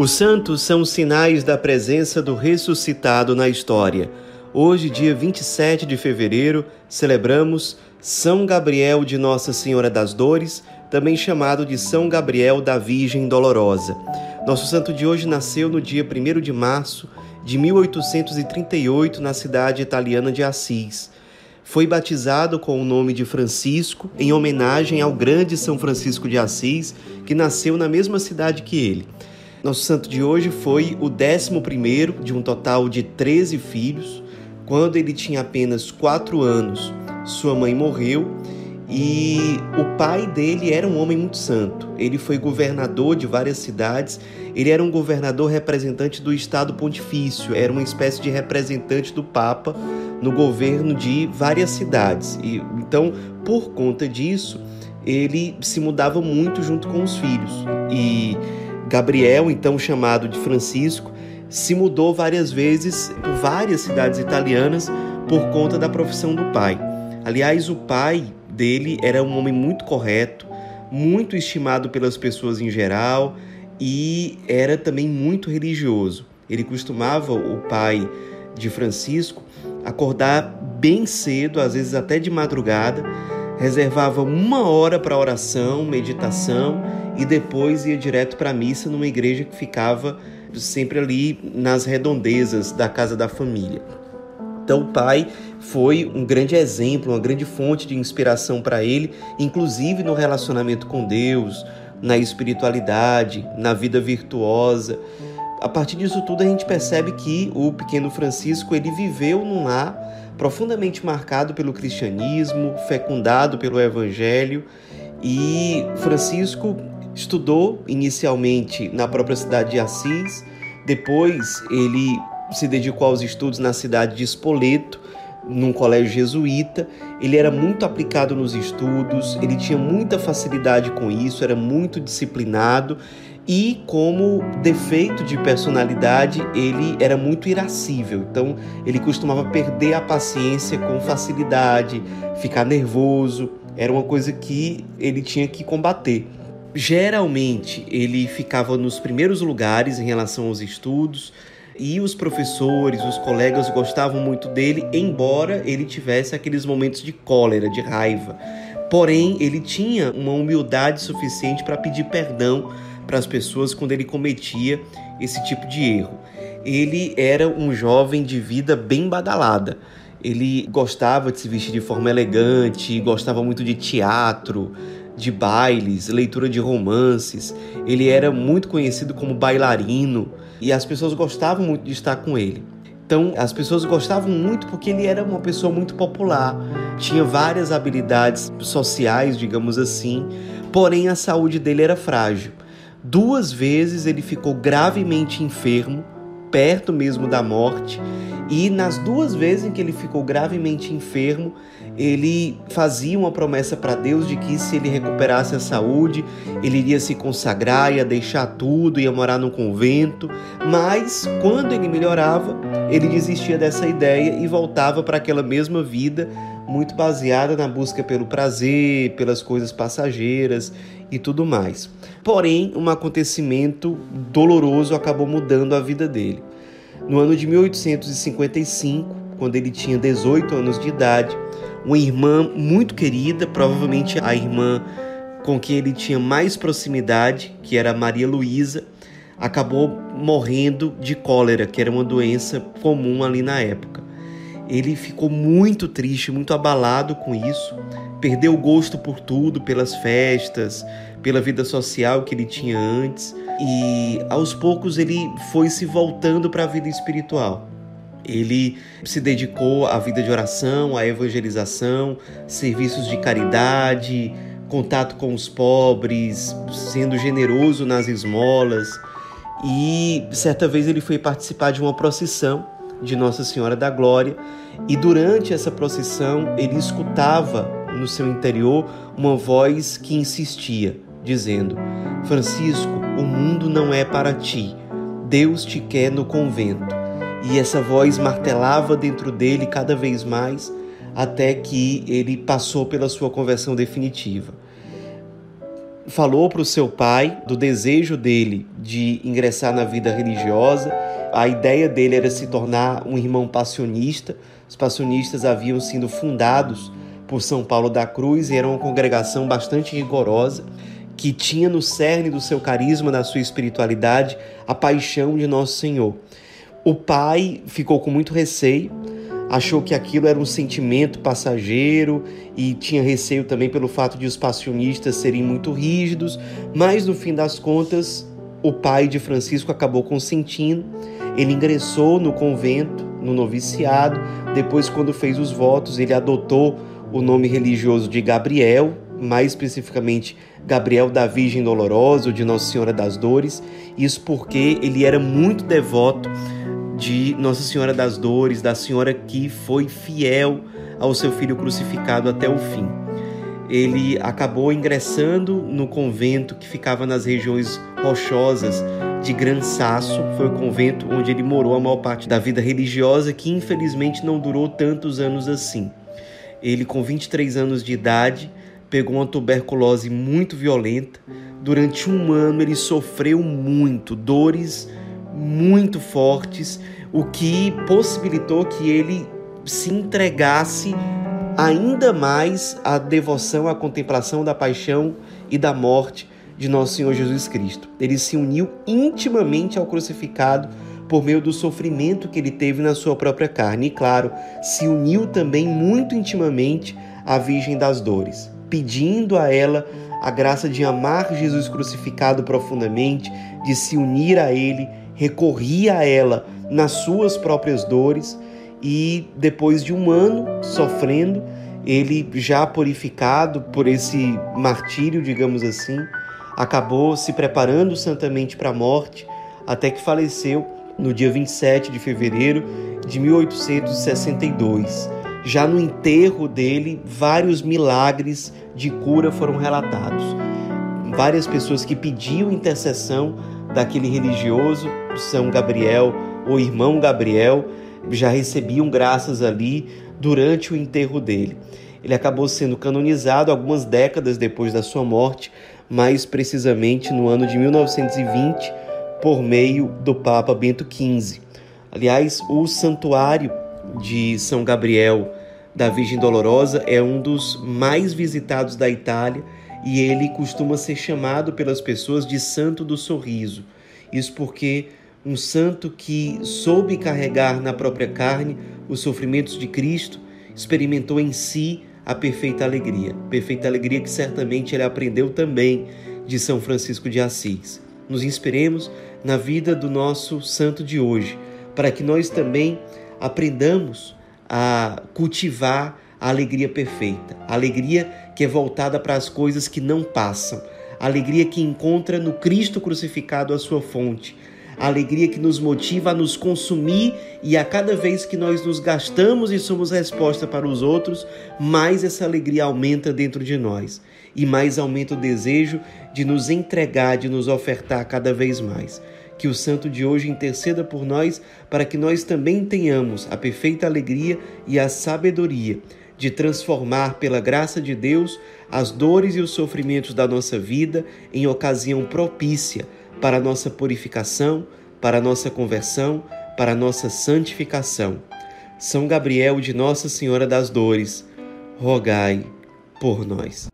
Os santos são sinais da presença do ressuscitado na história. Hoje, dia 27 de fevereiro, celebramos São Gabriel de Nossa Senhora das Dores, também chamado de São Gabriel da Virgem Dolorosa. Nosso santo de hoje nasceu no dia 1 de março de 1838 na cidade italiana de Assis. Foi batizado com o nome de Francisco em homenagem ao grande São Francisco de Assis, que nasceu na mesma cidade que ele. Nosso santo de hoje foi o décimo primeiro de um total de 13 filhos. Quando ele tinha apenas quatro anos, sua mãe morreu e o pai dele era um homem muito santo. Ele foi governador de várias cidades. Ele era um governador representante do Estado Pontifício, era uma espécie de representante do Papa no governo de várias cidades. E então, por conta disso, ele se mudava muito junto com os filhos. E Gabriel, então chamado de Francisco, se mudou várias vezes por várias cidades italianas por conta da profissão do pai. Aliás, o pai dele era um homem muito correto, muito estimado pelas pessoas em geral e era também muito religioso. Ele costumava, o pai de Francisco, acordar bem cedo, às vezes até de madrugada, reservava uma hora para oração, meditação e depois ia direto para a missa numa igreja que ficava sempre ali nas redondezas da casa da família. Então, o pai foi um grande exemplo, uma grande fonte de inspiração para ele, inclusive no relacionamento com Deus, na espiritualidade, na vida virtuosa. A partir disso tudo, a gente percebe que o pequeno Francisco ele viveu num lar profundamente marcado pelo cristianismo, fecundado pelo evangelho, e Francisco Estudou inicialmente na própria cidade de Assis, depois ele se dedicou aos estudos na cidade de Spoleto, num colégio jesuíta. Ele era muito aplicado nos estudos, ele tinha muita facilidade com isso, era muito disciplinado e como defeito de personalidade, ele era muito irascível. Então, ele costumava perder a paciência com facilidade, ficar nervoso. Era uma coisa que ele tinha que combater. Geralmente ele ficava nos primeiros lugares em relação aos estudos e os professores, os colegas gostavam muito dele, embora ele tivesse aqueles momentos de cólera, de raiva. Porém, ele tinha uma humildade suficiente para pedir perdão para as pessoas quando ele cometia esse tipo de erro. Ele era um jovem de vida bem badalada. Ele gostava de se vestir de forma elegante, gostava muito de teatro, de bailes, leitura de romances. Ele era muito conhecido como bailarino e as pessoas gostavam muito de estar com ele. Então, as pessoas gostavam muito porque ele era uma pessoa muito popular, tinha várias habilidades sociais, digamos assim, porém a saúde dele era frágil. Duas vezes ele ficou gravemente enfermo, perto mesmo da morte, e nas duas vezes em que ele ficou gravemente enfermo, ele fazia uma promessa para Deus de que se ele recuperasse a saúde, ele iria se consagrar, ia deixar tudo, ia morar num convento. Mas quando ele melhorava, ele desistia dessa ideia e voltava para aquela mesma vida, muito baseada na busca pelo prazer, pelas coisas passageiras e tudo mais. Porém, um acontecimento doloroso acabou mudando a vida dele. No ano de 1855, quando ele tinha 18 anos de idade, uma irmã muito querida, provavelmente a irmã com quem ele tinha mais proximidade, que era Maria Luísa, acabou morrendo de cólera, que era uma doença comum ali na época. Ele ficou muito triste, muito abalado com isso, perdeu o gosto por tudo, pelas festas, pela vida social que ele tinha antes e aos poucos ele foi se voltando para a vida espiritual. Ele se dedicou à vida de oração, à evangelização, serviços de caridade, contato com os pobres, sendo generoso nas esmolas. E certa vez ele foi participar de uma procissão de Nossa Senhora da Glória, e durante essa procissão ele escutava no seu interior uma voz que insistia, dizendo: Francisco, o mundo não é para ti. Deus te quer no convento. E essa voz martelava dentro dele cada vez mais até que ele passou pela sua conversão definitiva. falou para o seu pai do desejo dele de ingressar na vida religiosa. A ideia dele era se tornar um irmão passionista. Os passionistas haviam sido fundados por São Paulo da Cruz e era uma congregação bastante rigorosa que tinha no cerne do seu carisma, da sua espiritualidade, a paixão de Nosso Senhor. O pai ficou com muito receio, achou que aquilo era um sentimento passageiro e tinha receio também pelo fato de os passionistas serem muito rígidos, mas no fim das contas, o pai de Francisco acabou consentindo. Ele ingressou no convento, no noviciado. Depois, quando fez os votos, ele adotou o nome religioso de Gabriel, mais especificamente Gabriel da Virgem Dolorosa, ou de Nossa Senhora das Dores. Isso porque ele era muito devoto de Nossa Senhora das Dores, da Senhora que foi fiel ao seu filho crucificado até o fim. Ele acabou ingressando no convento que ficava nas regiões rochosas de Gran Sasso, foi o convento onde ele morou a maior parte da vida religiosa, que infelizmente não durou tantos anos assim. Ele, com 23 anos de idade, pegou uma tuberculose muito violenta. Durante um ano ele sofreu muito, dores muito fortes, o que possibilitou que ele se entregasse ainda mais à devoção, à contemplação da paixão e da morte de nosso Senhor Jesus Cristo. Ele se uniu intimamente ao crucificado por meio do sofrimento que ele teve na sua própria carne. E, claro, se uniu também muito intimamente à Virgem das Dores, pedindo a ela a graça de amar Jesus crucificado profundamente, de se unir a Ele recorria a ela nas suas próprias dores e depois de um ano sofrendo, ele já purificado por esse martírio, digamos assim, acabou se preparando santamente para a morte, até que faleceu no dia 27 de fevereiro de 1862. Já no enterro dele, vários milagres de cura foram relatados. Várias pessoas que pediam intercessão daquele religioso, São Gabriel, o irmão Gabriel, já recebiam graças ali durante o enterro dele. Ele acabou sendo canonizado algumas décadas depois da sua morte, mais precisamente no ano de 1920, por meio do Papa Bento XV. Aliás, o santuário de São Gabriel da Virgem Dolorosa é um dos mais visitados da Itália e ele costuma ser chamado pelas pessoas de Santo do Sorriso. Isso porque um santo que soube carregar na própria carne os sofrimentos de Cristo, experimentou em si a perfeita alegria, perfeita alegria que certamente ele aprendeu também de São Francisco de Assis. Nos inspiremos na vida do nosso santo de hoje, para que nós também aprendamos a cultivar a alegria perfeita, a alegria que é voltada para as coisas que não passam, a alegria que encontra no Cristo crucificado a sua fonte, a alegria que nos motiva a nos consumir e a cada vez que nós nos gastamos e somos resposta para os outros, mais essa alegria aumenta dentro de nós e mais aumenta o desejo de nos entregar, de nos ofertar cada vez mais. Que o santo de hoje interceda por nós para que nós também tenhamos a perfeita alegria e a sabedoria de transformar, pela graça de Deus, as dores e os sofrimentos da nossa vida em ocasião propícia para a nossa purificação, para a nossa conversão, para a nossa santificação. São Gabriel de Nossa Senhora das Dores, rogai por nós.